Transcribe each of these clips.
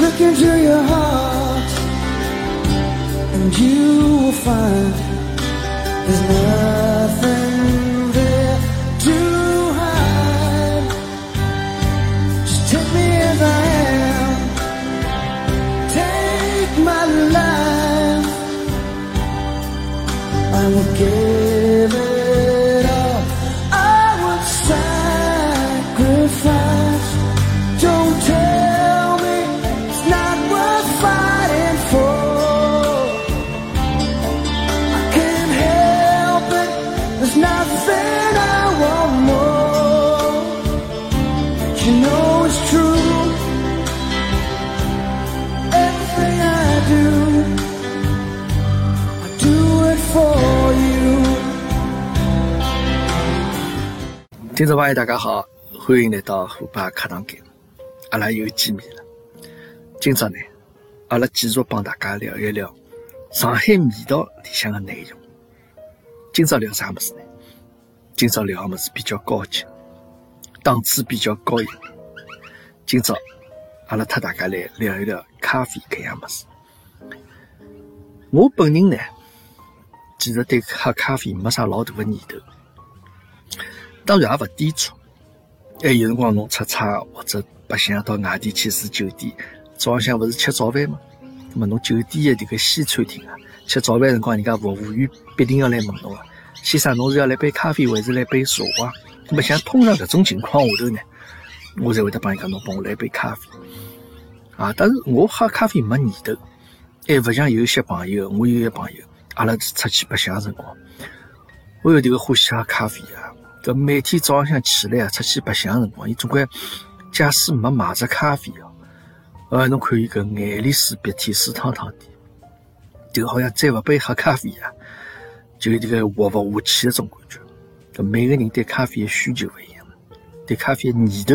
Look into your heart, and you will find there's nothing 听众朋友，大家好，欢迎来到虎爸课堂间，阿拉又见面了。今朝呢，阿拉继续帮大家聊一聊上海味道里向的内容。今朝聊啥物事呢？今朝聊个物事比较高级，档次比较高一点。今朝阿拉特大家来聊一聊咖啡搿样物事。我本人呢，其实对喝咖啡没啥老大的念头。当然也勿抵触。还有辰光侬出差或者白相到外地去住酒店，早浪向勿是吃早饭吗？那么侬酒店的迭个西餐厅啊，吃早饭辰光，人家服务员必定要来问侬个，先生侬是要来杯咖啡还是来杯茶啊？那么像通常搿种情况下头呢，我才会得帮人家侬帮我来杯咖啡。啊，但是我喝咖啡没念头，还勿像有些朋友，我有一个朋友，阿拉出去白相辰光，我有迭个欢喜喝咖啡啊。搿每天早浪向起来啊，出去白相辰光，伊总归假使没买只咖啡哦，呃，侬看伊搿眼泪水鼻涕水汤汤的，就好像再勿杯喝咖啡啊，就有迭个活勿下去的种感觉。搿每个人对咖啡的需求勿一样，对咖啡的念头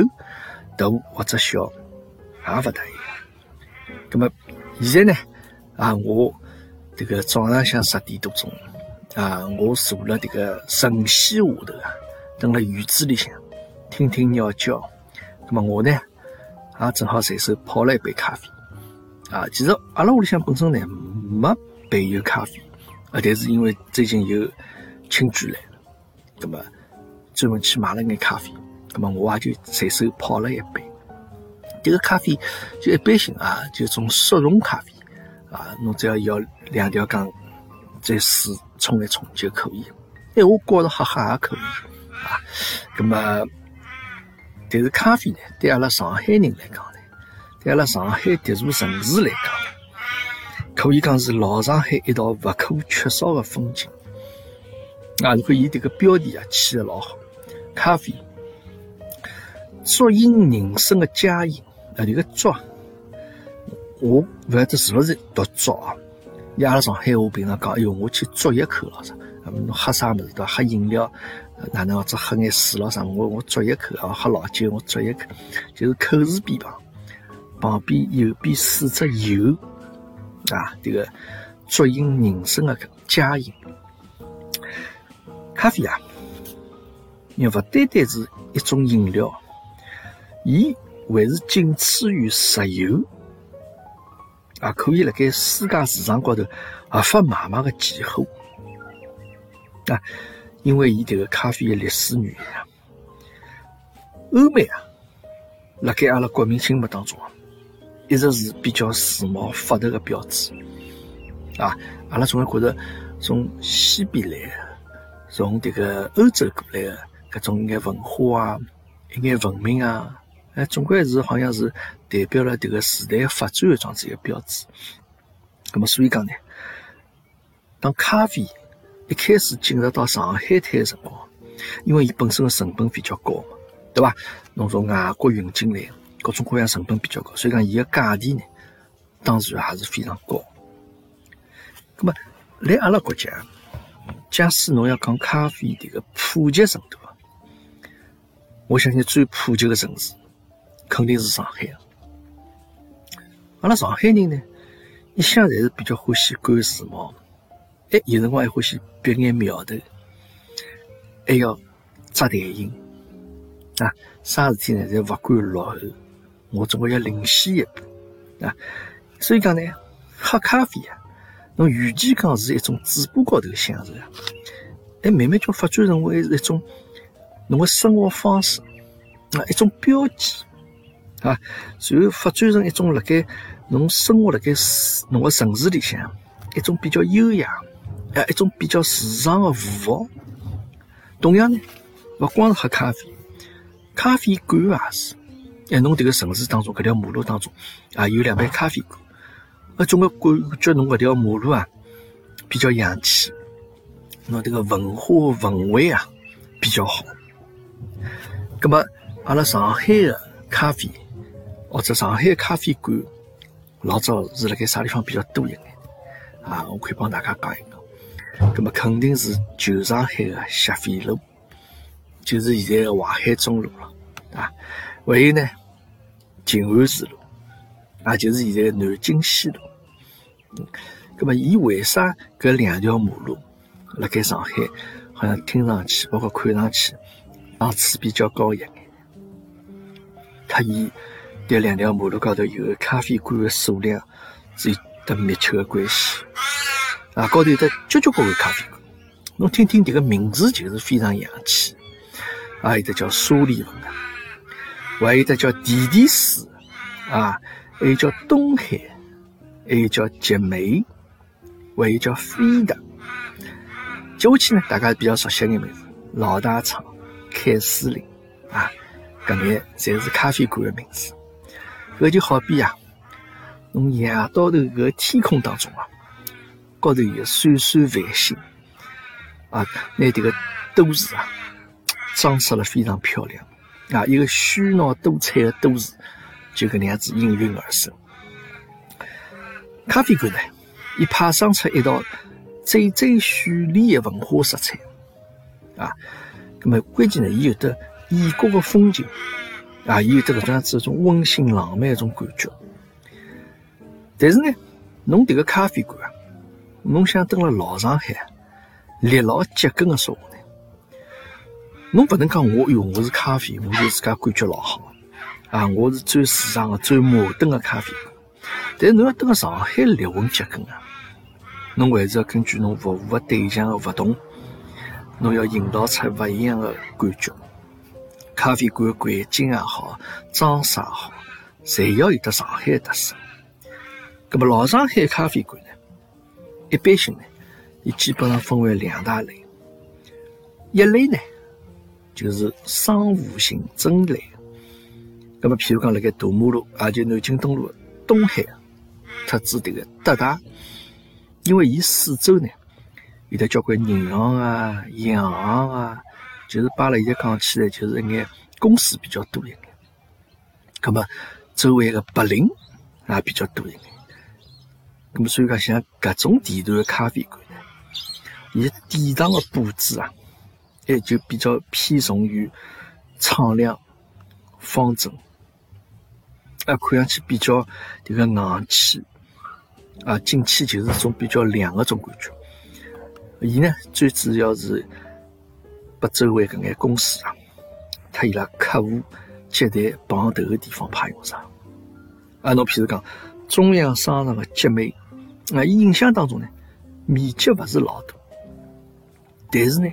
大或者小也勿大一样。葛么现在呢，啊，我迭个早浪向十点多钟啊，我坐辣迭个晨曦下头啊。蹲辣院子里向，听听鸟叫。那么我呢，也正好随手泡了一杯咖啡。啊，其实阿拉屋里向本身呢没备有咖啡，啊，但是因为最近有亲眷来了，那么专门去买了眼咖啡。那么我也就随手泡了一杯。这个咖啡就一般性啊，就种速溶咖啡啊，侬只要要两条缸，再水冲一冲就可以。哎，我觉着喝喝也可以。啊，那么，但是咖啡呢，对阿拉上海人来讲呢，对阿拉上海迭座城市来讲，可以讲是老上海一道不可缺少的风景。啊，如果伊迭个标题啊起的老好，咖啡，足饮人生的佳饮。啊，这个足，我勿晓得是勿是读足啊？伊阿拉上海话平常讲，哎哟，我去啜一口了啥？侬喝啥物事对伐？喝饮料。哪能或者喝眼水咯啥？我我啜一口啊，喝老酒我啜一口，就是口字边旁，旁边右边四只油啊，这个足饮人生的佳饮。咖啡啊，也勿单单是一种饮料，伊还是仅次于石油啊，可以辣盖世界市场高头合法买卖的期货啊。因为伊迭个咖啡的历史原因啊，欧美啊，辣盖阿拉国民心目当中啊，一直是比较时髦发达的标志啊。阿拉总归觉得从西边来的，从迭个欧洲过来的搿种眼文化啊，一眼文明啊，哎，总归是好像是代表了迭个时代发展的这样子一个标志。那么，所以讲呢，当咖啡。一开始进入到上海滩的辰光，因为伊本身的成本比较高嘛，对吧？侬从外国运进来，各种各样成本比较高，所以讲伊个价钿呢，当然还是非常高。那么，来阿拉国家，假使侬要讲咖啡迭个普及程度，我相信最普及的城市肯定是上海。阿拉上海人呢，一向侪是比较欢喜赶时髦。哎，有辰光还欢喜别眼苗头，还要扎台型啊！啥事体呢？侪勿管落后，我总归要领先一步啊。所以讲呢，喝咖啡啊，侬与其讲是一种嘴巴高头享受啊，哎，慢慢就发展成为一种侬个生活方式啊，一种标记啊，随后发展成一种辣盖侬生活辣盖侬个城市里向一种比较优雅啊，一种比较时尚的符号。同样呢，勿光是喝咖啡，咖啡馆也是。哎，侬迭个城市当中，搿条马路当中啊，有两爿咖啡馆，啊，总归感觉侬搿条马路啊比较洋气，侬迭个文化氛围啊比较好。葛么，阿拉上海的咖啡或者上海咖啡馆，老早是辣盖啥地方比较多一眼？啊，我可以帮大家讲一讲。葛么，肯定是旧上海的霞飞路，就是现在的淮海中路了，啊，还有呢。静安寺路，啊，就是现在的南京西路。那么伊为啥搿两条马路辣盖上海好像听上去，包括看上去档次比较高一眼？它伊迭两条马路高头有咖啡馆的数量是有得密切的关系。啊，高头有得交交关关咖啡馆，侬听听迭个名字就是非常洋气。啊，有得叫沙利文啊。还有的叫弟弟寺啊，还有叫东海，还有叫杰美，还有叫飞的。接下去呢，大家比较熟悉的名字，老大厂、凯司令啊，搿眼侪是咖啡馆的名字。搿就好比啊，侬夜到头搿天空当中啊，高头有闪闪繁星啊，拿迭个都市啊装饰了非常漂亮。啊，一个喧闹多彩的都市，就搿能样子应运而生。咖啡馆呢，伊派生出一道最最绚丽的文化色彩。啊，那么关键呢，伊有得异国的风情，啊，伊有得搿种样子一种温馨浪漫一种感觉。但是呢，侬迭个咖啡馆啊，侬想登了老上海，立老脚跟的说话呢。侬不能讲我哟，我是咖啡，我就自家感觉老好啊！我是最时尚的、最摩登的咖啡。但是侬要蹲个上海立稳脚跟啊，侬还是要根据侬服务的对象的不同，侬要营造出不一样的感觉。咖啡馆环境也好，装饰也好，侪要有得上海特色。那么老上海咖啡馆呢，一般性呢，伊基本上分为两大类，一类呢。就是商务型针类，那么譬如讲，辣盖大马路，也就南京东路东海，特指迭个德大，因为伊四周呢有得交关银行啊、洋行啊，就是把了现在讲起来，就是一眼公司比较多一眼。那么周围个白领也比较多一眼。那么所以讲，像搿种地段的咖啡馆呢，伊典藏的布置啊。也就比较偏重于敞亮、方正，啊，看上去比较这个硬气，啊，进去就是种比较凉的种感觉。伊呢，最主要是把周围搿眼公司啊，他伊拉客户接待碰头的地方派用场。啊，侬譬如讲中央商场的集美，啊，伊印象当中呢，面积勿是老大，但是呢。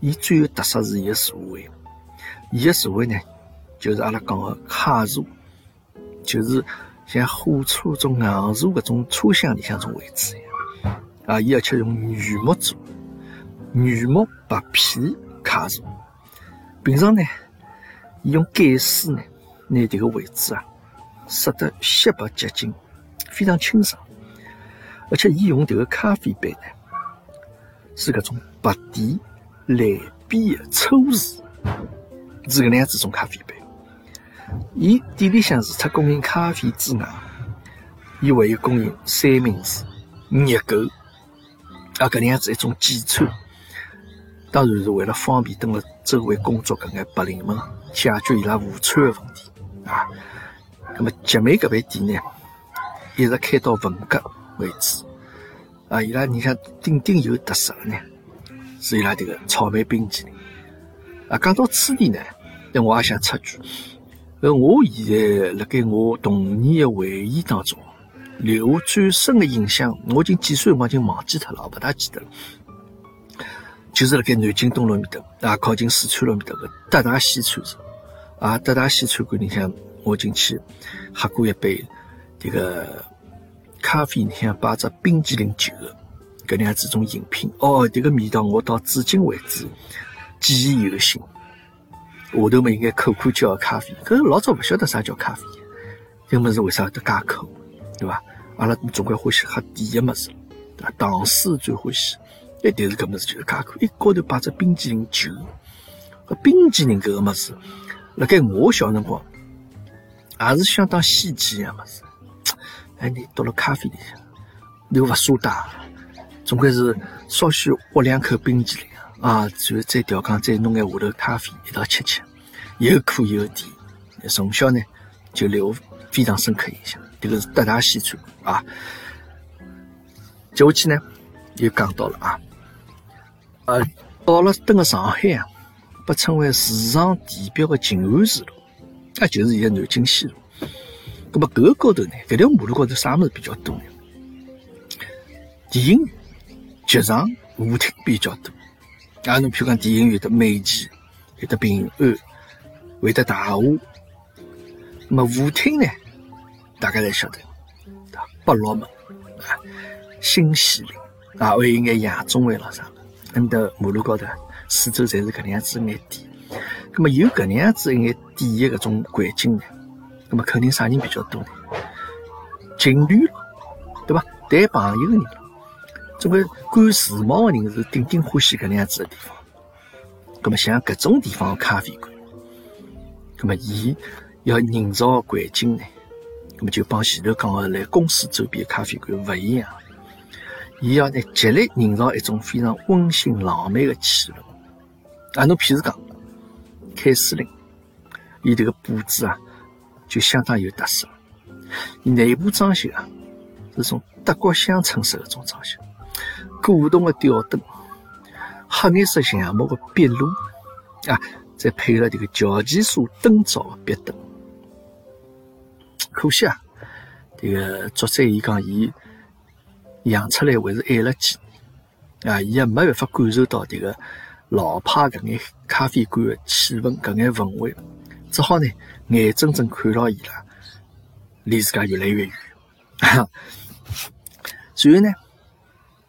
伊最有特色是伊个座位，伊个座位呢，就是阿拉讲个卡座，就是像火车种硬座搿种车厢里向种位置一样。啊，伊而且用原木做，原木白皮卡座。平常呢，伊用盖丝呢，拿迭个位置啊，塞得雪白洁净，非常清爽。而且伊用迭个咖啡杯呢，是搿种白底。蓝边的抽瓷，是搿能样子一种咖啡杯。伊店里向除脱供应咖啡之外，伊还有供应三明治、热狗啊搿能样子一种简餐。当然是为了方便等了周围工作搿眼白领们解决伊拉午餐的问题啊。那么集美搿爿店呢，一直开到文革为止啊。伊拉你像顶顶有特色个呢。是伊拉这个草莓冰淇淋啊！讲到此地呢，那我也想插句，呃我现在辣盖我童年的回忆当中，留下最深的印象，我已经几岁，我已经忘记脱了，勿大记得了。就是辣盖南京东路面搭，啊，靠近四川路面搭个德大西餐城，啊，德大西餐馆里向，我进去喝过一杯迭个咖啡，里向摆只冰淇淋球的搿能样子种饮品，哦，迭个味道我到至今为止记忆犹新。下头嘛应该口口叫咖啡，可是老早勿晓得啥叫咖啡，搿物事为啥得介口，对伐？阿拉总归欢喜喝甜个物事，对伐？糖水最欢喜，哎，但是搿物事就是介口，一高头摆只冰激凌球，搿冰激凌搿个物事，辣盖我小辰光也是相当稀奇个物事。哎，你到了咖啡里向，又勿舍得，总归是稍许挖两口冰淇淋。啊，然后再调羹，再弄眼下头咖啡一道吃吃，又苦又甜。从小呢就留非常深刻印象。这个是德大西餐啊。接下去呢又讲到了啊，呃，到了登个上海啊，被称为时尚地标的静安寺路，那就是现在南京西路。那么搿个高头呢，搿条马路高头啥物事比较多呢？电影院、剧场、舞厅比较多。啊，侬譬如讲电影院的美琪，有的平安，会得大华，那么舞厅呢，大家侪晓得，百乐门啊，新西林。啊，还有眼夜总会咾啥，恁的马路高头四周侪是搿能样子眼店，那么有搿能样子一眼店的搿种环境呢，那么肯定啥人比较多呢？情侣了，对吧？谈朋友的人。总归赶时髦的人是顶顶欢喜搿能样子的地方。葛么像搿种地方的咖啡馆，葛么伊要营造环境呢，葛么就帮前头讲的来公司周边的咖啡馆勿一样。伊要呢极力营造一种非常温馨浪漫的气氛。啊，侬譬如讲凯司令，伊迭个布置啊就相当有特色。了内部装修啊是种德国乡村式的种装修。古董的吊灯，黑颜色橡木的壁炉啊，再配了这个乔其素灯罩的壁灯。可惜啊，这个作者伊讲伊养出来还是晚了几年啊，伊也没办法感受到这个老派搿眼咖啡馆的气氛，搿眼氛围，只好呢眼睁睁看牢伊拉离自家越来越远。随后呢？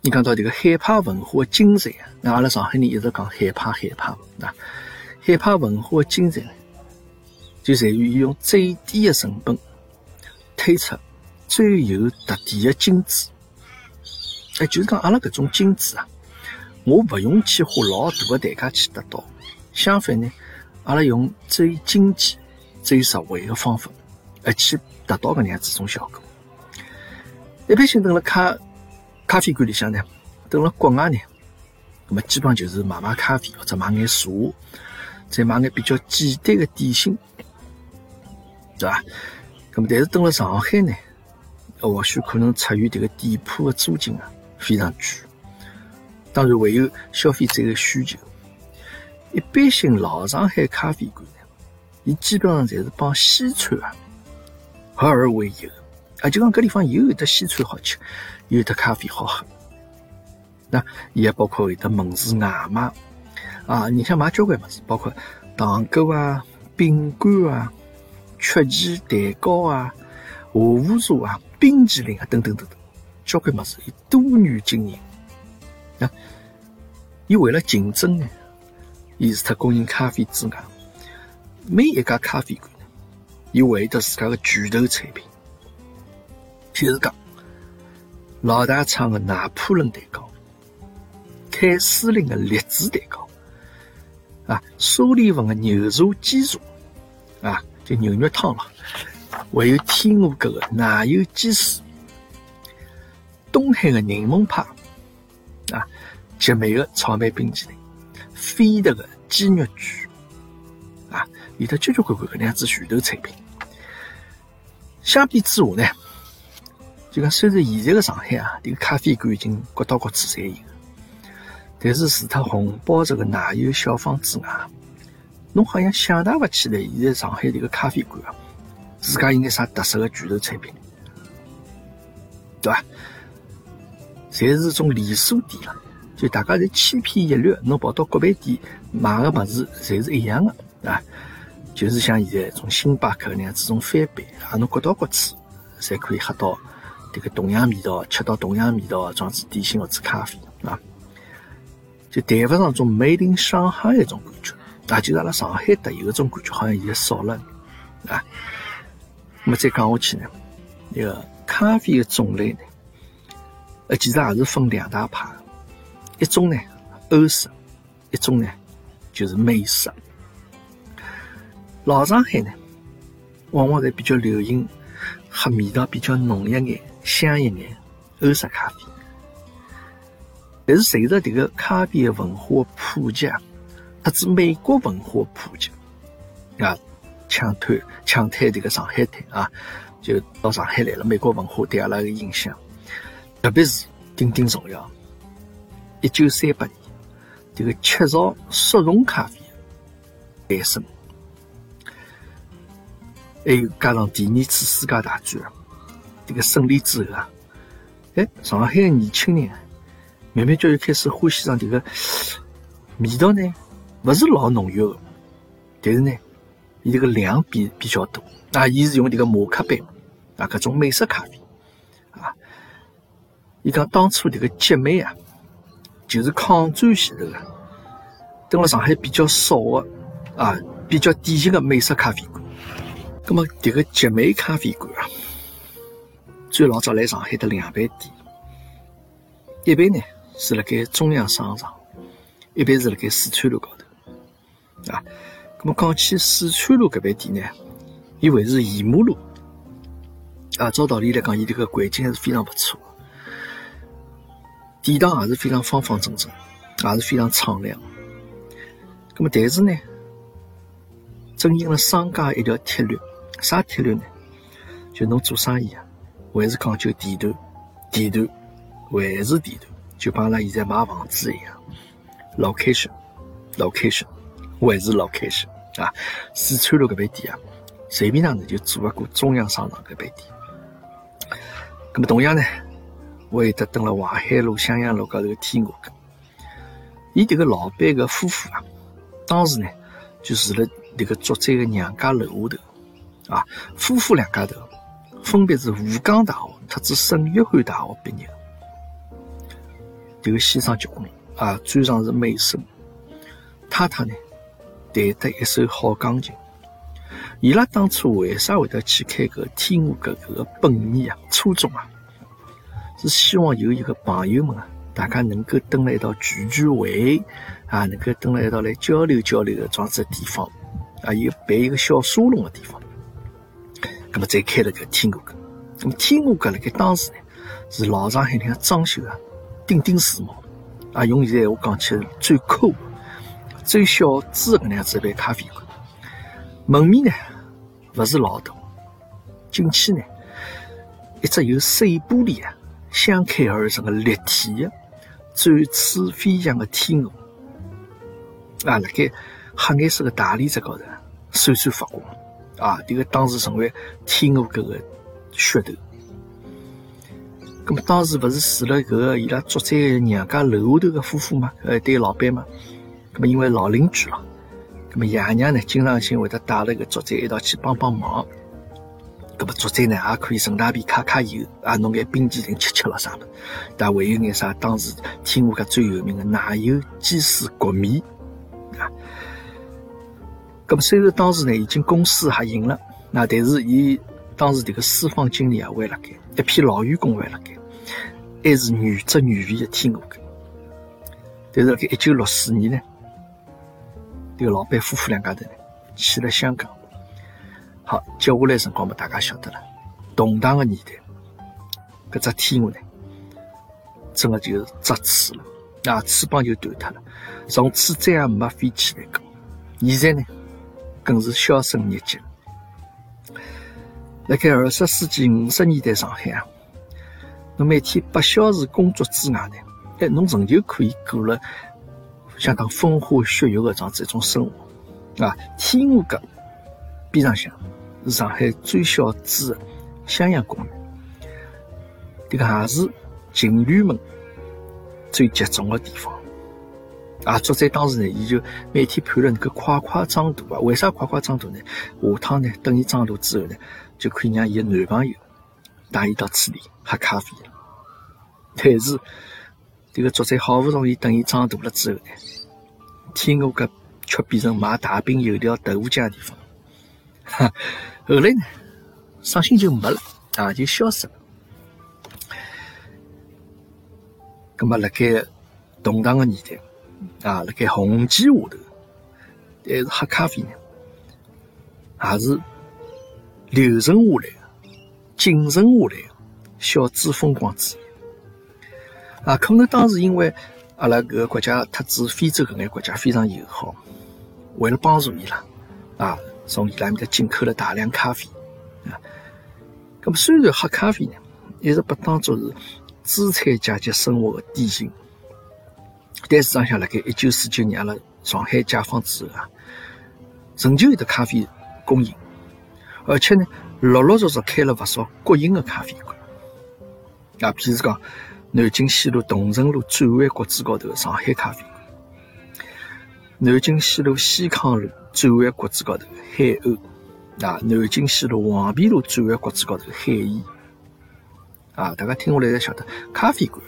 你讲到这个海派文化的精髓啊，那阿拉上海人一直讲海派海派，那海派文化的精髓，就在于用最低的成本推出最有特点的精致。哎，就是讲阿拉搿种精致啊，我不用去花老大的代价去得到，相反呢，阿拉用最经济、最实惠的方法，而去达到搿能样子种效果。一般性等了咖。咖啡馆里向呢，等了国外呢，那么基本上就是买买咖啡或者买眼茶，再买眼比较简单的点心，对吧？那么但是等了上海呢，或许可能出于这个店铺的租金啊非常贵，当然会有消费者的需求。一般性老上海咖啡馆，伊基本上侪是帮西餐啊合二为一的。啊，就讲搿地方又有得西餐好吃，又有得咖啡好喝，那也包括有得门市外卖啊，你像买交关物事，包括糖果啊、饼干啊、曲奇蛋糕啊、下午茶啊、冰淇淋啊等等等等，交关物事，伊多元经营。啊，伊为了竞争呢，伊除脱供应咖啡之外，每一家咖啡馆，伊会得自家的巨头产品。譬如讲，老大厂的拿破仑蛋糕，凯司令的栗子蛋糕，啊，苏利文的牛茶鸡茶，啊，就牛肉汤了，还有天鹅阁的奶油鸡丝，东海的柠檬派，啊，杰美的草莓冰淇淋，飞德的鸡肉卷，有的交交关关搿能样子拳头产品。相比之下呢？就讲，虽然现在的上海啊，这个咖啡馆已经各到各处侪有，但是除脱红宝石个奶油小坊之外，侬好像想象勿起来，现在上海迭个咖啡馆啊，自家有眼啥特色个拳头产品，对伐？侪是种连锁店了，就大家侪千篇一律，侬跑到各饭店买个物事侪是一样的啊，就是像现在种星巴克那样子种翻版啊，侬各到各处侪可以喝到迭个同样味道、吃到同样味道的装子点心或者咖啡啊，就谈勿上种 Made in 上海一种感觉。啊，就是阿拉上海特有的种感觉，好像现在少了啊。那么再讲下去呢，那个咖啡的种类呢，呃，其实也是分两大派，一种呢欧式，一种呢就是美式。老上海呢，往往在比较流行喝味道比较浓一眼、香一眼欧式咖啡。但是随着这个咖啡的文化普及啊。特指美国文化普及啊，抢滩抢滩这个上海滩啊，就到上海来了。美国文化对阿拉个影响，特别是顶顶重要。一九三八年，这个雀巢速溶咖啡诞生，还有加上第二次世界大战这个胜利之后啊，哎，上海的年轻人慢慢就又开始欢喜上这个味道呢。不是老浓郁的，但是呢，伊这个量比比较多。啊，伊是用这个摩卡杯啊，各种美式咖啡啊。伊讲当初这个集美啊，就是抗战前头啊，登了上海比较少的啊，比较典型的美式咖啡馆。那么这个集美咖啡馆啊，最老早来上海的两爿店，一爿呢是辣盖中央商场，一爿是辣盖四川路高头。啊，那么讲起四川路搿爿店呢，伊为是沿马路，啊，照道理来讲，伊这个环境还是非常不错，店堂也是非常方方正正，也是非常敞亮。那么但是呢，正因了商家一条铁律，啥铁律呢？就侬做生意啊，还是讲究地段，地段还是地段，就帮阿拉现在买房子一样，location，location。还是老开心啊！四川路搿爿店啊，随便哪能就做勿过中央商场搿爿店。咁么同样呢，我也得登了淮海路、襄阳路高头天鹅阁。伊迭个老板个夫妇啊，当时呢就住了迭个作者个娘家楼下头啊。夫妇两家头分别是吴江大学特子圣约翰大学毕业。迭个先生结婚啊，专长是美声，太太呢？弹得一手好钢琴，伊拉当初为啥会得去开个天鹅阁搿个本意啊？初衷啊，是希望有一个朋友们啊，大家能够蹲辣一道聚聚会啊，能够蹲辣一道来交流交流的这样子地方啊，有办一个小沙龙的地方。那么再开了个天鹅阁，那么天鹅阁辣盖当时呢，是老上海人装修啊，顶顶时髦啊，用现在闲话讲起来最酷。最小资的能样子一杯咖啡馆，门面呢不是老大，进去呢一只由碎玻璃啊相开而成的立体的展翅飞翔的天鹅。啊，辣盖黑颜色的大理石高头闪闪发光。啊！这个当时成为天鹅阁的噱头。那么当时不是住了搿个伊拉作者娘家楼下头的夫妇嘛？呃，对老板嘛？那么因为老邻居了，那么爷娘呢，经常性会得带了个作者一道去帮帮忙。那么作者呢，也可以顺大便揩揩油，啊，弄眼冰淇淋吃吃了啥的。但还有眼啥，当时天鹅阁最有名的奶油鸡丝焗面。那么虽然当时呢已经公司合营了，那但是伊当时这个私房经理啊还辣盖，一批老员工还辣盖，还是原汁原味的天鹅。但是辣盖一九六四年呢。这个老板夫妇两家头呢，去了香港。好，接下来辰光嘛，大家晓得了，动荡的年代，搿只天鹅呢，真的就是折翅了，啊，翅膀就断脱了，从此再也没飞起来过。现在呢，更是销声匿迹。辣盖二十世纪五十年代上海啊，侬每天八小时工作之外呢，哎，侬仍旧可以过了。相当风花雪月的这样子一种生活，啊，天鹅阁边上向是上海最小资的襄阳公园，这个也是情侣们最集中的地方。啊，作者当时呢，伊就每天盼着能够快快长大啊。为啥快快长大呢？下趟呢，等伊长大之后呢，就可以让伊的男朋友带伊到此地喝咖啡了。但是，这个作者好不容易等伊长大了之后呢，天鹅阁却变成卖大饼、油条、豆腐浆的地方。哈，后来呢，伤心就没了啊，就消失了。那么，辣盖动荡的年代。啊，辣盖红旗下头，但是喝咖啡呢，还是留存下来的、谨慎下来的小资风光之一。啊，可能当时因为阿拉搿个国家特指非洲搿眼国家非常友好，为了帮助伊拉，啊，从伊拉面搭进口了大量咖啡。啊，咁么虽然喝咖啡呢，一直被当作是资产阶级生活的典型。但是，上辣盖一九四九年阿拉上海解放之后啊，仍旧有得咖啡供应，而且呢，陆陆续续开了不少国营的咖啡馆。啊，譬如讲，南京西路桐城路转弯国子高头的上海咖啡馆，南京西路西康路转弯国子高头海鸥，啊，南京西路黄陂路转弯国子高头海逸。啊，大家听下来才晓得，咖啡馆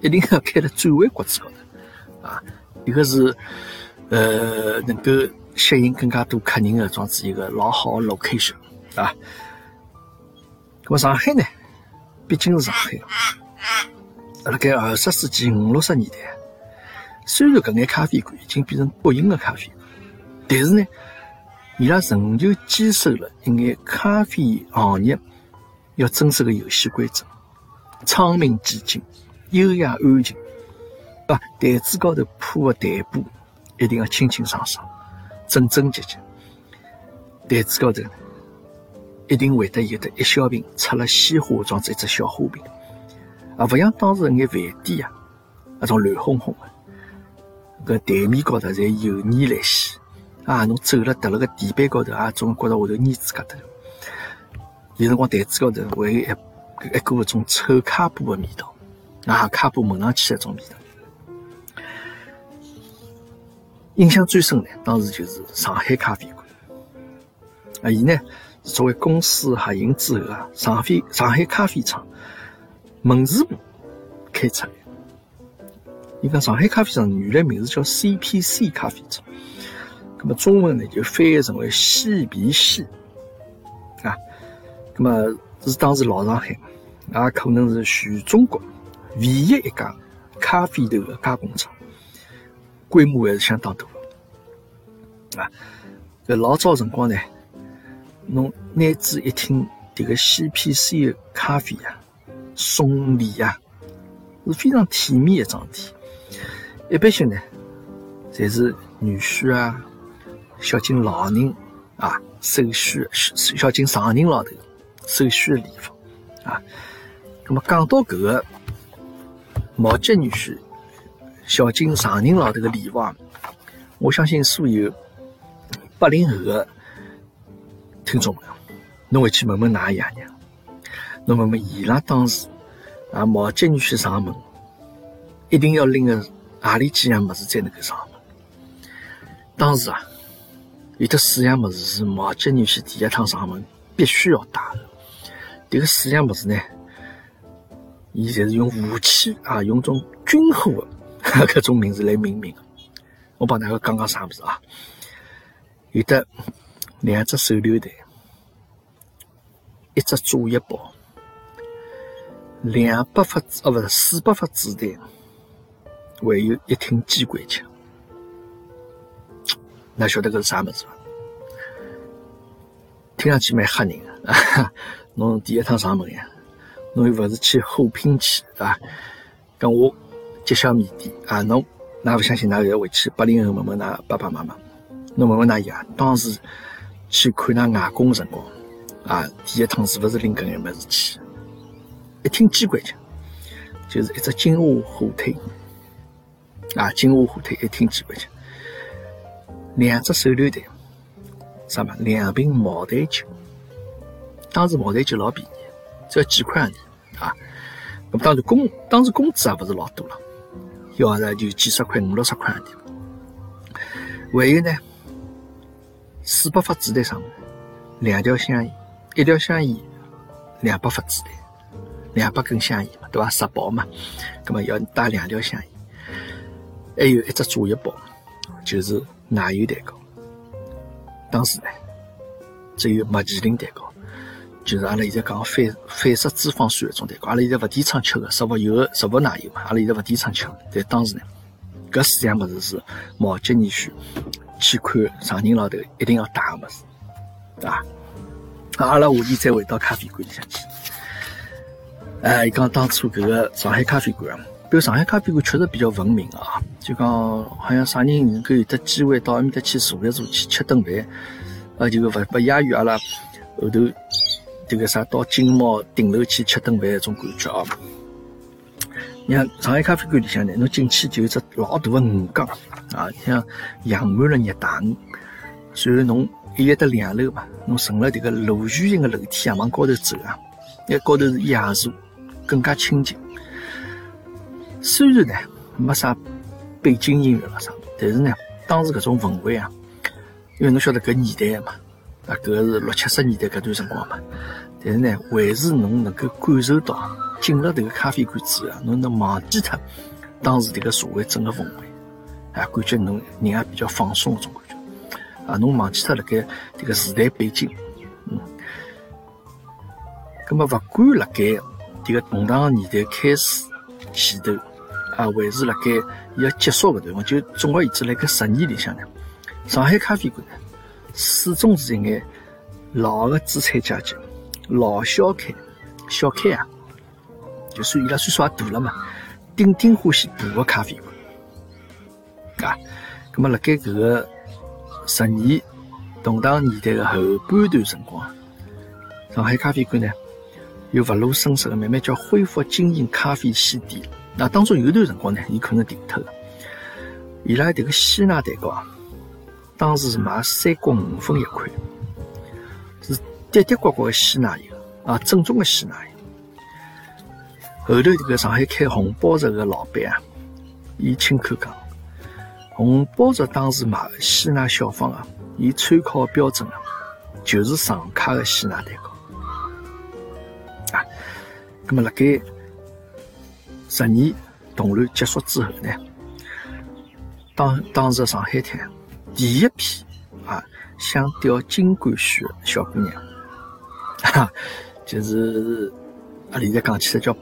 一定要开在转弯国子高头。啊，一个是呃，能够吸引更加多客人的这样子一个老好的 location 啊。那么上海呢，毕竟是上海，辣盖二十世纪五六十年代，虽然搿眼咖啡馆已经变成国营的咖啡馆，但是呢，伊拉仍旧坚守了一眼咖啡行业要遵守的游戏规则：窗明几净、优雅安静。啊，台子高头铺的台布一定要清清爽爽、整整洁洁。台子高头一定会得有的一小瓶插了鲜花装子一只小花瓶，啊，不像当时眼饭店啊，那种乱哄哄的，搿台面高头侪油腻来兮，啊，侬走了踏了个地板高头啊，总觉着下头腻子疙瘩。有辰光台子高头会有一一股搿种臭卡布的味道，啊，卡布闻上去那种味道。印象最深的，当时就是上海咖啡馆。啊，伊呢是作为公司合营之后啊，上海上海咖啡厂门市部开出来。伊讲上海咖啡厂原来名字叫 CPC 咖啡厂，那么中文呢就翻译成为西皮西啊。那么是当时老上海，也可能是全中国唯一一家咖啡豆的加工厂。规模还是相当大啊！搿老早辰光呢，侬男子一听迭个 CPC 的咖啡啊，送礼啊，是非常体面一桩事体。一般性呢，侪是女婿啊，孝敬老人啊，手续孝敬上人老头手续的礼服啊。那么讲到搿个毛杰女婿。孝敬上人老头的礼物啊，我相信所有八零后的听众朋友，侬回去问问㑚爷娘，侬问问伊拉当时啊，毛杰女婿上门，一定要拎个何里几样物事才能够上门？当时啊，有的四样物事是毛杰女婿第一趟上门必须要带的。这个四样物事呢，伊侪是用武器啊，用种军火的。各种名字来命名的，我帮大家讲讲啥物事啊？有的两只手榴弹，一只炸药包，两百发哦，不是四百发子弹，还有一挺机关枪。那晓得搿是啥物事伐？听上去蛮吓人的啊。侬第一趟上门呀，侬又勿是去火拼去，对伐？跟我。揭晓谜底啊！侬哪不相信？哪要回去八零后问问㑚爸爸妈妈，侬问问㑚爷，当时去看㑚外公的辰光啊，第一趟是不是拎搿眼物事去？一听机关枪，就是一只金华火腿啊，金华火腿一听机关枪，两只手榴弹啥嘛？两瓶茅台酒，当时茅台酒老便宜，只要几块洋钿啊。那么当时工当时工资也勿是老多了，要是就几十块、五六十块钿。还有呢，四百发子弹上面，两条香烟，一条香烟两百发子弹，两百根香烟嘛，对伐？十包嘛，那么要带两条香烟，还有一只炸药包，就是奶油蛋糕。当时呢，只有麦淇淋蛋糕，就是阿拉现在讲反反式脂肪酸那种蛋糕。阿拉现在不提倡吃的，食物油、食物奶油嘛，阿拉现在不提倡吃。但当时呢，搿四样物事是毛杰尼须去看上人老头一定要带个物事，对伐？阿拉下天再回到咖啡馆里向去。哎，伊讲当初搿个上海咖啡馆，比如上海咖啡馆确实比较文明啊。就讲好像啥人能够有得机会到埃面搭去坐一坐，去吃顿饭，呃，就勿勿亚于阿拉后头这个啥到金茂顶楼去吃顿饭那种感觉啊。你看上海咖啡馆里向呢，侬进去就有只老大的鱼缸啊，像养满了热带鱼。随后侬一立得两楼嘛，侬乘了这个螺旋形的楼梯啊，往高头走啊，那高头是椰树，更加清静。虽然呢没啥。背景音乐了啥？但是呢，当时搿种氛围啊，因为侬晓得搿年代嘛，啊，搿是六七十年代搿段辰光嘛。但是呢，还是侬能够感受到进了迭个咖啡馆之后，侬能忘记脱当时迭个社会整个氛围，啊，感觉侬人也比较放松搿种感觉，啊，侬忘记脱辣盖迭个时代背景，嗯。葛末勿管辣盖迭个动荡年代开始前头。啊，还是辣盖要结束个地方，就总而言之，辣盖十年里向呢，上海咖啡馆呢，始终是一眼老的资产阶级、老小开、小开啊，就算伊拉岁数也大了嘛，顶顶欢喜大个咖啡馆，啊，那么辣盖搿个十年动荡年代的后半段辰光，上海咖啡馆呢，又不露声色的慢慢叫恢复经营咖啡西点。那当中有段辰光呢，伊可能停脱了。伊拉迭个鲜奶蛋糕啊，当时是卖三角五分一块，是滴滴呱呱的鲜奶油啊，正宗的鲜奶油。后头这个上海开红宝石个老板啊，伊亲口讲，红宝石当时卖鲜奶小方啊，伊参考标准啊，就是上卡的鲜奶蛋糕啊。那么辣盖。十年动乱结束之后呢，当当时上海滩第一批啊想钓金龟婿的小姑娘，哈，就是阿里在讲起来叫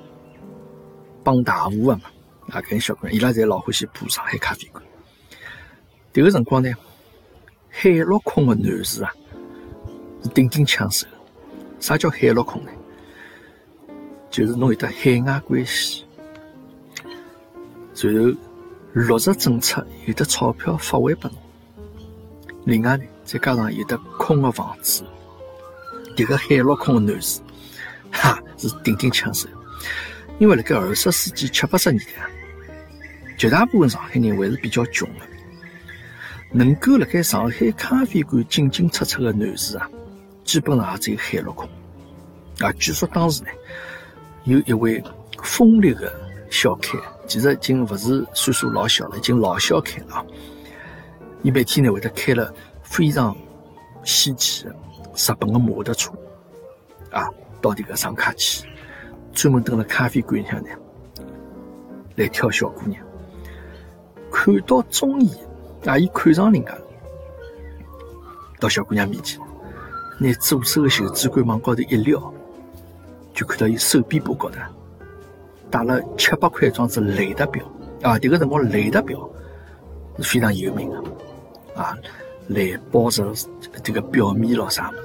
帮大户啊嘛，啊，搿小姑娘伊拉侪老欢喜铺上海咖啡馆。迭个辰光呢，海陆空的男士啊是顶顶抢手。啥叫海陆空呢？就是侬有得海外关系。然后落实政策，有的钞票发还拨侬。另外呢，再加上有的空的房子，迭个海陆空的男士，哈是顶顶抢手。因为辣盖二十世纪七八十年代，绝大部分上海人还是比较穷的，能够辣盖上海咖啡馆进进出出的男士啊，基本上也只有海陆空。啊，据说当时呢，有一位风流的小开。其实已经不是岁数老小了，已经老小开了。伊每天呢会得开了非常稀奇的日本的摩托车啊，到这个上卡去，专门蹲了咖啡馆里向呢来挑小姑娘。看到中意啊，伊看上人家，到小姑娘面前，拿左手的袖子管往高头一撩，就看到伊手臂部高头。戴了七八块装子雷达表啊！这个辰光雷达表是非常有名的啊，来包着这个表面咯啥么子，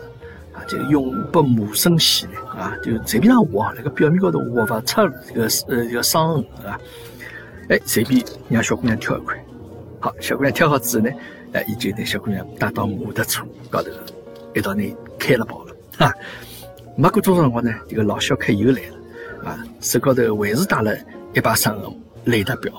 就永不磨损系列啊，就随便上画，那个表面高头画不出这个呃这个伤痕啊。哎，随便让小姑娘挑一块，好，小姑娘挑好之后呢，哎，伊就拿小姑娘带到摩托车高头，一道呢开了跑了哈。没过多少辰光呢，这个老小客又来了。啊，手高头还是带了一把伤痕雷达表。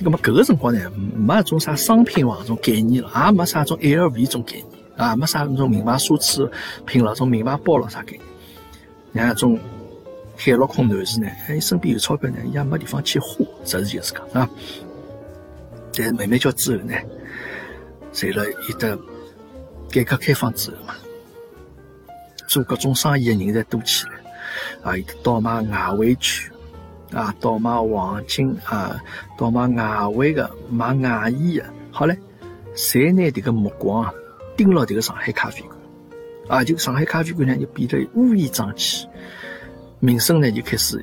那么搿个辰光呢，没种啥商品房种概念了，也没啥种 LV 种概念啊，没啥那种名牌奢侈品了，种名牌包了啥概念。像种海陆空男士呢，哎，身边有钞票呢，也没地方去花，实事求是讲啊。但是慢慢叫之后呢，随了有的改革开放之后嘛，做各种生意的人才多起来，啊，有的倒卖外汇券，啊，倒卖黄金，啊，倒卖外汇的，卖外衣的，好嘞，侪拿这个目光啊盯牢这个上海咖啡馆，啊，就上海咖啡馆呢就变得乌烟瘴气，名声呢就开始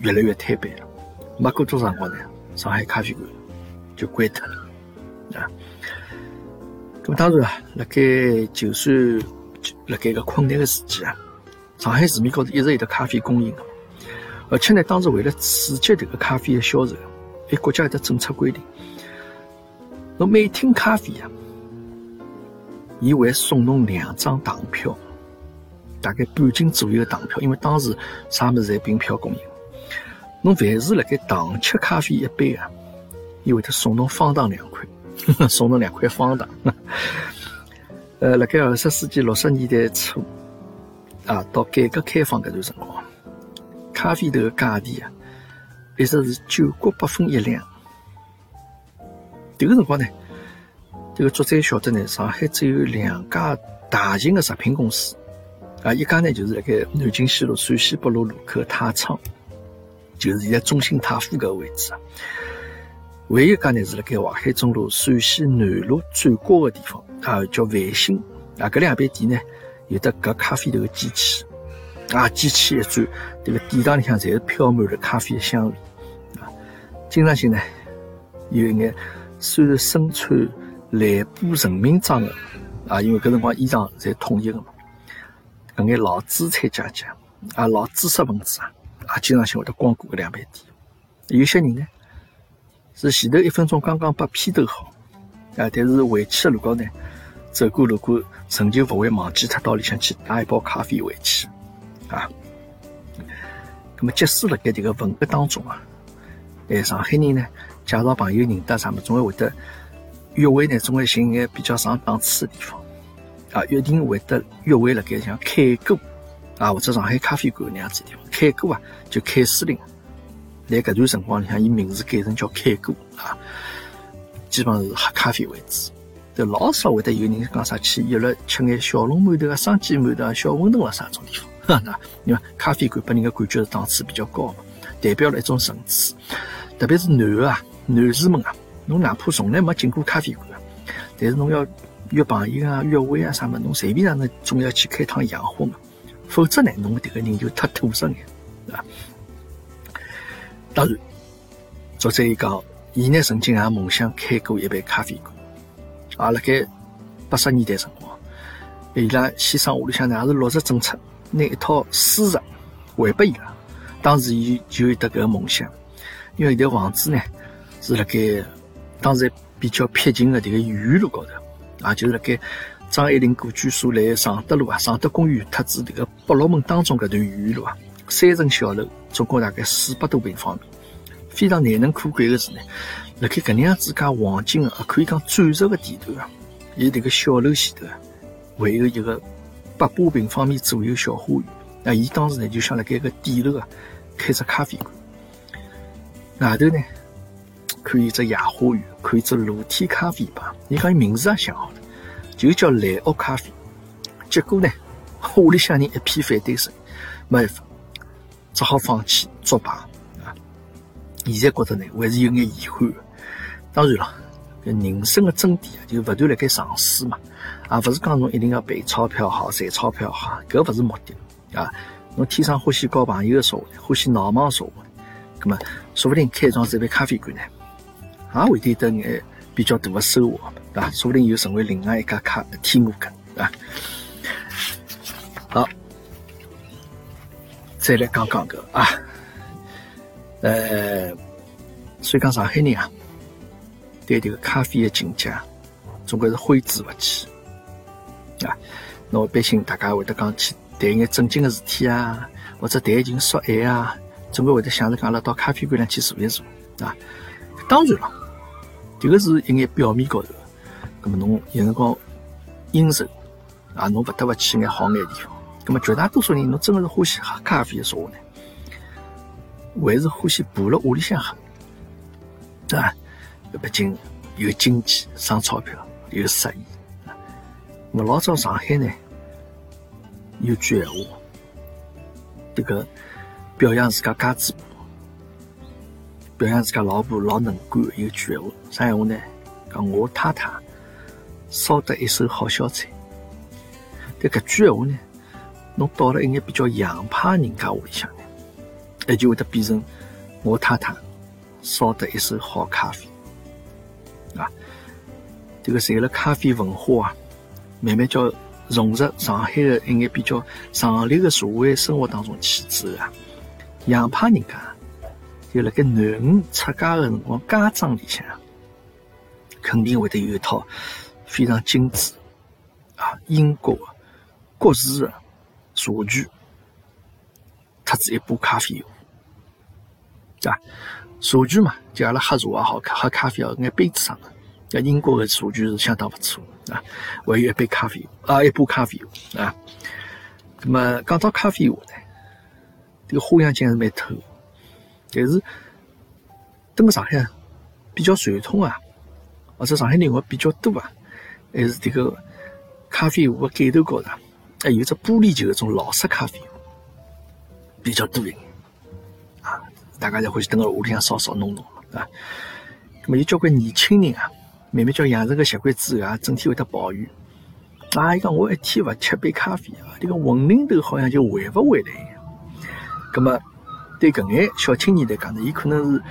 越来越坍败了。没过多长光呢，上海咖啡馆就关脱了，啊。咁当然啊，辣盖就算辣盖个困难个时期啊，上海市面高头一直有得咖啡供应个，而且呢，当时为了刺激这个咖啡的销售，哎，国家有得政策规定，侬每听咖啡啊，伊会送侬两张糖票，大概半斤左右的糖票，因为当时啥物事侪凭票供应，侬凡是辣盖糖吃咖啡一杯啊，伊会得送侬方糖两块。送侬两块方糖。呃，辣盖二十世纪六十年代初，啊，到改革开放搿段辰光，咖啡豆个价钿啊，一直是九角八分一两。迭个辰光呢，这个作者晓得呢，上海只有两家大型的食品公司，啊，一家呢就是辣盖南京西路陕西北路路口太仓，就是现在中心太府搿个位置啊。还一家呢是辣盖淮海中路陕西南路转角个地方啊，叫万兴啊。搿两爿店呢有得搿咖啡豆个机器啊，机器一转，迭个店堂里向侪是飘满了咖啡的香味啊。经常性呢有一眼虽然身穿蓝布人民装的啊，因为搿辰光衣裳侪统一个嘛，搿眼老资产阶级啊，老知识分子啊，啊，经常性会得光顾搿两爿店。有些人呢。是前头一分钟刚刚被批斗好，啊，但是回去的路高呢，走过路过，仍旧不会忘记他到里向去打一包咖啡回去，啊。那么即使辣盖这个文革当中啊，哎，上海人呢介绍朋友认得啥么，总会会得约会呢，总会寻眼比较上档次的地方，啊，约定会得约会辣盖像凯歌啊，或者上海咖啡馆那样子地方，凯歌啊，就凯司令。在搿段辰光里向，伊名字改成叫凯歌啊，基本上是喝咖啡为主。就老少会得有人讲啥去约了吃眼小笼馒头啊、生煎馒头啊、小馄饨啦啥种地方，哈，因为咖啡馆拨人个感觉是档次比较高嘛，代表了一种层次。特别是男个啊、男士们啊，侬哪怕从来没进过咖啡馆，但是侬要约朋友啊、约会啊啥么，侬随便让侬总要去开趟洋货嘛，否则呢，侬迭个人就太土色眼，啊。当然，作者伊讲，伊呢曾经也梦想开过一杯咖啡馆。啊，辣盖八十年代辰光，伊拉先生屋里向呢也是落实政策，拿一套私宅还拨伊拉。当时伊就有得搿个梦想，因为迭房子呢是辣盖当时比较僻静的迭个园路高头，啊，就是辣盖张爱玲故居所来常德路啊、常德公园特指迭个北洛门当中搿段园路啊。三层小楼，总共大概四百多平方米，非常难能可贵的是呢，辣盖搿能样子介黄金的，可以讲钻石的地段啊，伊迭个小楼前头啊，还有一个八百平方米左右小花园。那伊当时呢，就想辣盖个底楼啊，开只咖啡馆，外头呢，可以只野花园，可以只露天咖啡吧。伊讲伊名字也想好了，就叫蓝屋咖啡。结果呢，屋里向人一片反对声，没办法。只好放弃作罢！现在觉得呢，还是有眼遗憾。当然了，人生的真谛啊，就勿断辣盖尝试嘛，啊，勿是讲侬一定要赔钞票好，赚钞票好，搿勿是目的啊。侬天生欢喜交朋友的说话，欢喜闹忙说话，葛么说不定开创这杯咖啡馆呢，也会得得眼比较大的收获，对伐？说不定又成为另外一家咖天鹅羹啊。好。再来讲讲个啊，呃，所以讲上海人啊，对这个咖啡的境界，总归是挥之不去啊。那一般性大家会得讲去谈一眼正经的事体啊，或者谈情说爱啊，总归会得想着讲了到咖啡馆里去坐一坐啊。当然了，这个是一眼表面高头，那么侬有辰光应酬啊，侬勿得勿去眼好眼地方。那么绝大多数人，侬真个是欢喜喝咖啡的说话呢，还是欢喜爬辣屋里向喝，对伐？毕竟有经济，省钞票，有适意。么老早上海呢，有句闲话，这个表扬自家家嘴婆，表扬自家老婆老能干，有句闲话，啥闲话呢？讲我太太烧得一手好小菜。但搿句闲话呢？侬到了一眼比较洋派人家屋里向呢，那就会得变成我太太烧得一手好咖啡啊。这个随了咖啡文化啊，慢慢叫融入上海的一眼比较上流的社会生活当中去之后啊，洋派人家就辣盖囡恩出嫁的辰光家装里向，肯定会得有一套非常精致啊英国的国式的。茶具，特子一把咖啡壶，对吧？茶具嘛，就阿拉喝茶也好，喝咖啡也好，眼杯子上的，那英国的茶具是相当不错啊。还有一杯咖啡啊，一把咖啡壶啊。那么讲到咖啡壶呢，这个花样劲是蛮透，但是登个上海比较传统啊，或者上海人话比较多啊，还是这个咖啡壶的盖头高头。还有只玻璃球，种老式咖啡比较多一点啊，大家才欢喜等个屋里向烧烧弄弄啊。那么有交关年轻人啊，慢慢叫养成个习惯之后啊，整天会得抱怨啊，伊讲我一天勿吃杯咖啡啊，这个魂灵头好像就回勿回来一样。那么对搿眼小青年来讲呢，伊可能是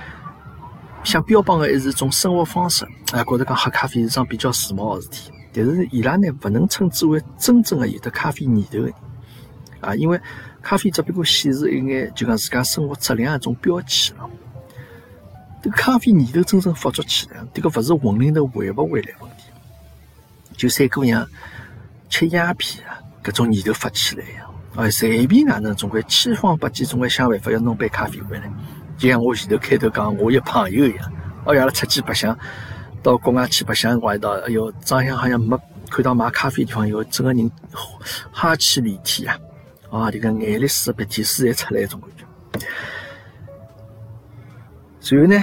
想标榜的还是一种生活方式啊，觉得讲喝咖啡是桩比较时髦的事体。但是伊拉呢，不能称之为真正的有的咖啡念头的人啊，因为咖啡只不过显示一眼就讲自家生活质量一种标签了。这咖啡念头真正发作起来，这个不是魂灵头回不回来问题，就三姑娘吃鸦片啊，搿种念头发起来呀，随便哪能总归千方百计总归想办法要弄杯咖啡回来，就像我前头开头讲我一朋友一样，哦，要拉出去白相。到国外去白相，我一道，哎哟，长相好像没看到卖咖啡地方，哟，整个人哈气连天啊！啊，这个眼泪水、鼻涕水侪出来一种感觉。随后呢，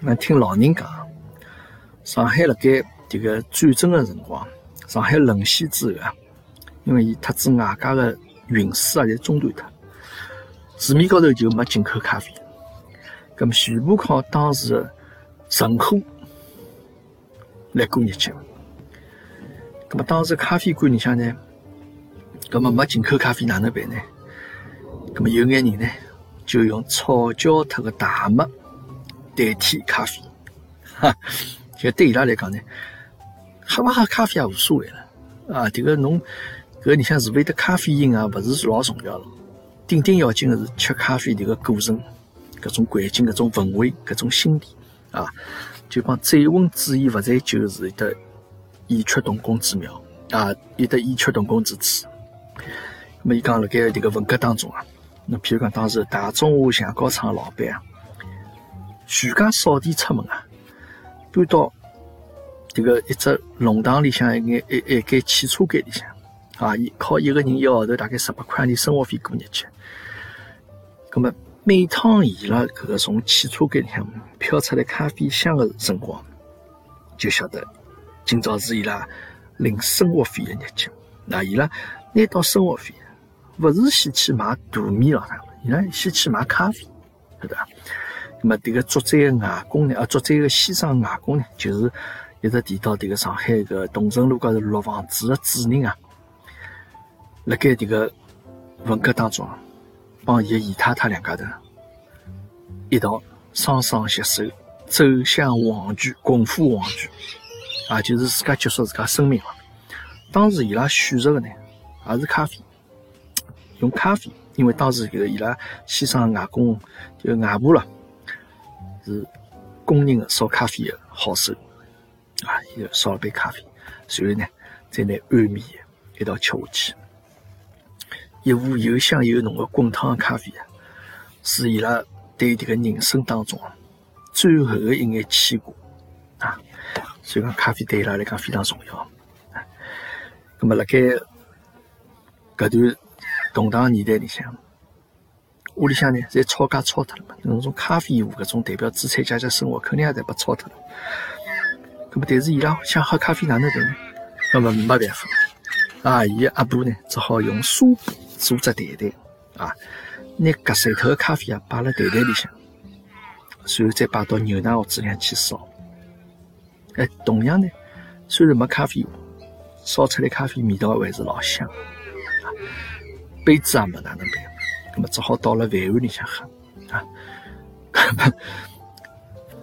那听老人讲，上海辣盖这个战争的辰光，上海沦陷之后啊，因为伊特子外加个运输啊，侪中断脱，市面高头就没进口咖啡，咁么全部靠当时的。人口来过日节，那么当时咖啡馆里向呢，那么没进口咖啡哪能办呢？那么有眼人呢，就用炒焦脱个大麦代替咖啡，哈，就对伊拉来讲呢，喝不喝咖啡也无所谓了啊。这个侬搿里向是勿是得咖啡因啊？勿是老重要了，顶顶要紧的是吃咖啡迭个过程，搿种环境、搿种氛围、搿种心理。啊，就讲醉翁之意不在酒，是得异曲同工之妙啊，有得异曲同工之处。那么，伊讲辣盖这个文革当中啊，那譬如讲当时大中华橡胶厂老板啊，全家扫地出门啊，搬到这个一只弄堂里向一眼一一间汽车间里向啊，伊靠一个人一个号头大概十八块钿生活费过日节。那么。每趟伊拉搿个从汽车间里向飘出来咖啡香的辰光，就晓得今朝是伊拉领生活费的日节。那伊拉拿到生活费，勿是先去买大米咾啥伊拉先去买咖啡，晓得伐？那么迭个作者的外公呢？啊，作者的先生外公呢，就是一直提到迭个上海个东城路高头六房子的主人啊，辣盖迭个文革当中。帮伊姨太太两家头一道双双携手走向黄泉，共赴黄泉啊！就是自家结束自家生命了。当时伊拉选择的呢，也是咖啡，用咖啡，因为当时这个伊拉先生外公就外婆了，是公认的烧咖啡的好手啊！伊烧了杯咖啡，随后呢，再拿安眠药一道吃下去。一壶又香又浓的滚烫咖啡啊，是伊拉对这个人生当中最后的一眼牵挂啊。所以讲，咖啡对伊拉来讲非常重要。咁么辣盖搿段动荡年代里向，屋里向呢侪吵架吵脱了嘛，那种咖啡壶搿种代表资产阶级生活，肯定也侪被吵脱了。咁么但是伊拉想喝咖啡哪能办呢？那么没办法，啊，伊阿婆呢只好用纱布做只台台，啊，拿隔水头的咖啡啊摆辣台台里向，然后再摆到牛奶盒子里向去烧。哎，同样呢，虽然没咖啡壶，烧出来咖啡味道还是老香。啊，杯子也没哪能办，那么只好倒了饭碗里向喝。啊，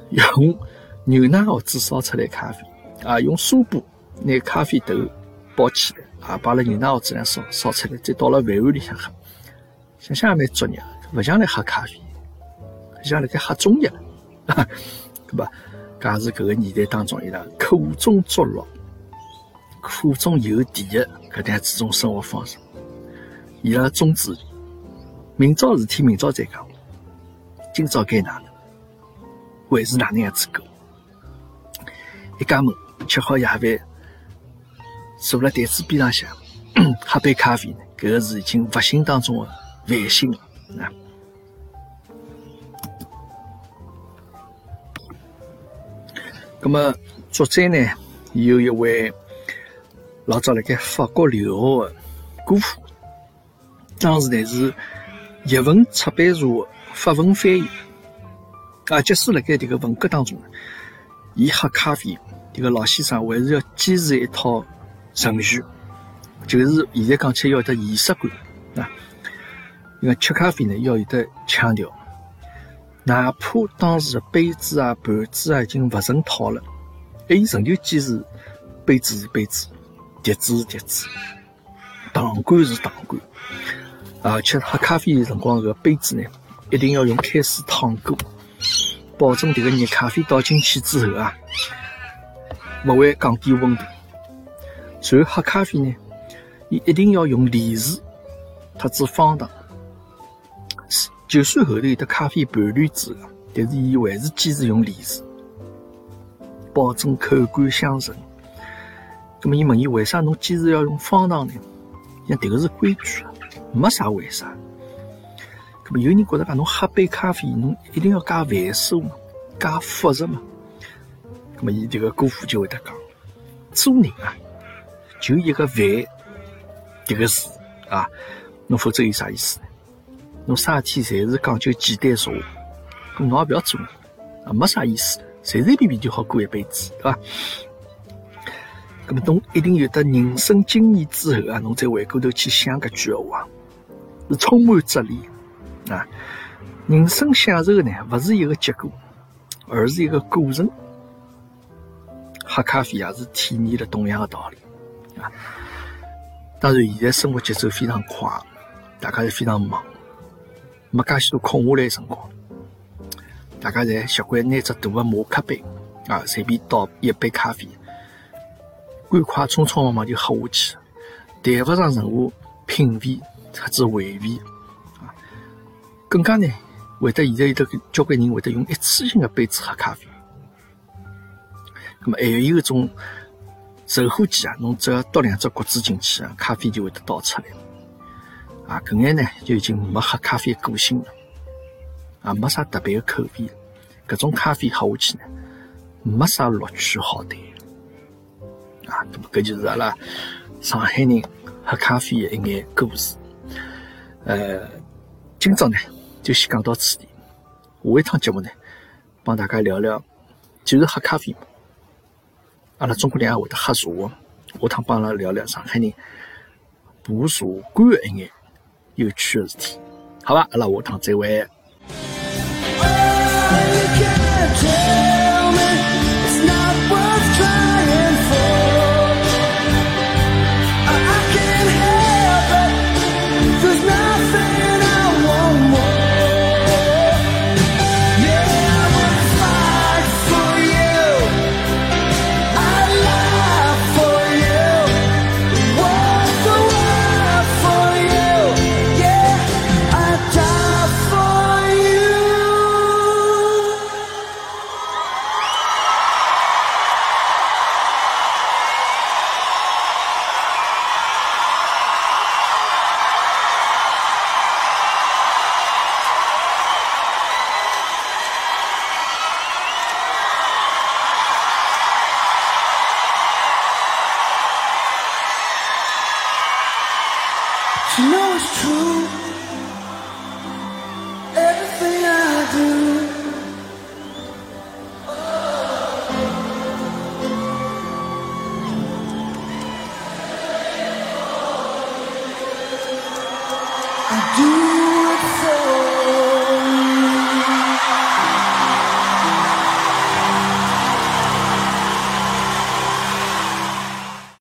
用牛奶盒子烧出来咖啡，啊，用纱布。拿咖啡豆包起来，啊，摆辣牛奶盒子上烧，烧出来，再倒了饭碗里向喝。想想也蛮作孽，勿像来喝咖啡，像辣盖喝中药了。搿么，搿也是搿个年代当中伊拉苦中作乐、苦中有甜的搿样子种生活方式。伊拉宗旨：明朝事体明朝再讲，今朝该哪能，还是哪能样子过。一家门吃好夜饭。坐辣台子边浪向喝杯咖啡呢，搿个是已经勿幸当中的万幸了啊。那么作者呢，有一位老早辣盖法国留学的姑父，当时呢是译文出版社的法文翻译啊。即使辣盖迭个文革当中，伊喝咖啡，迭个老先生还是要坚持一套。程序就是现在讲起来要有得仪式感啊，因为吃咖啡呢要有得腔调，哪怕当时的杯子啊、盘子啊已经勿成套了，还伊仍旧坚持杯子是杯子，碟子是碟子，糖罐是糖罐，而且喝咖啡的辰光，这个杯子呢一定要用开水烫过，保证迭个热咖啡倒进去之后啊，勿会降低温度。随后喝咖啡呢，伊一定要用离子，特指方糖。就算后头有的咖啡伴侣之后，但是伊还是坚持用离子，保证口感香醇。那么伊问伊为啥侬坚持要用方糖呢？像迭个是规矩啊，没啥为啥。那么有人觉得讲侬喝杯咖啡，侬一定要加繁琐嘛，加复杂嘛。那么伊这个姑父就会得讲，做人啊。就一个“饭”这个字啊，侬否则有啥意思呢？侬啥事体侪是讲究简单俗化，侬也不要做啊，没啥意思，随随便便就好过一辈子，对吧？那么侬一定有得人生经验之后啊，侬再回过头去想搿句话，是充满哲理啊。人生享受呢，不是一个结果，而是一个过程。喝咖啡也是体验了同样的道理。当然，现在生活节奏非常快，大家侪非常忙，没介许多空下来辰光，大家侪习惯拿只大的马克杯啊，随便倒一杯咖啡，赶快匆匆忙忙就喝下去，谈不上任何品味或者回味啊。更加呢，会得现在有的交关人会得用一次性的杯子喝咖啡，那么还有一种。售货机啊，侬只要倒两只果子进去啊，咖啡就会得倒出来。啊，搿眼呢就已经没喝咖啡个性了，啊，没啥特别的口味。搿种咖啡喝下去呢，没啥乐趣好谈。啊，那么搿就是阿拉上海人喝咖啡的一眼故事。呃，今朝呢就先讲到此地。下一趟节目呢，帮大家聊聊，就是喝咖啡嘛。阿拉中国人也会得喝茶，下趟帮阿拉聊聊上海人爬茶馆一眼有趣的事体，好吧？阿拉下趟再会。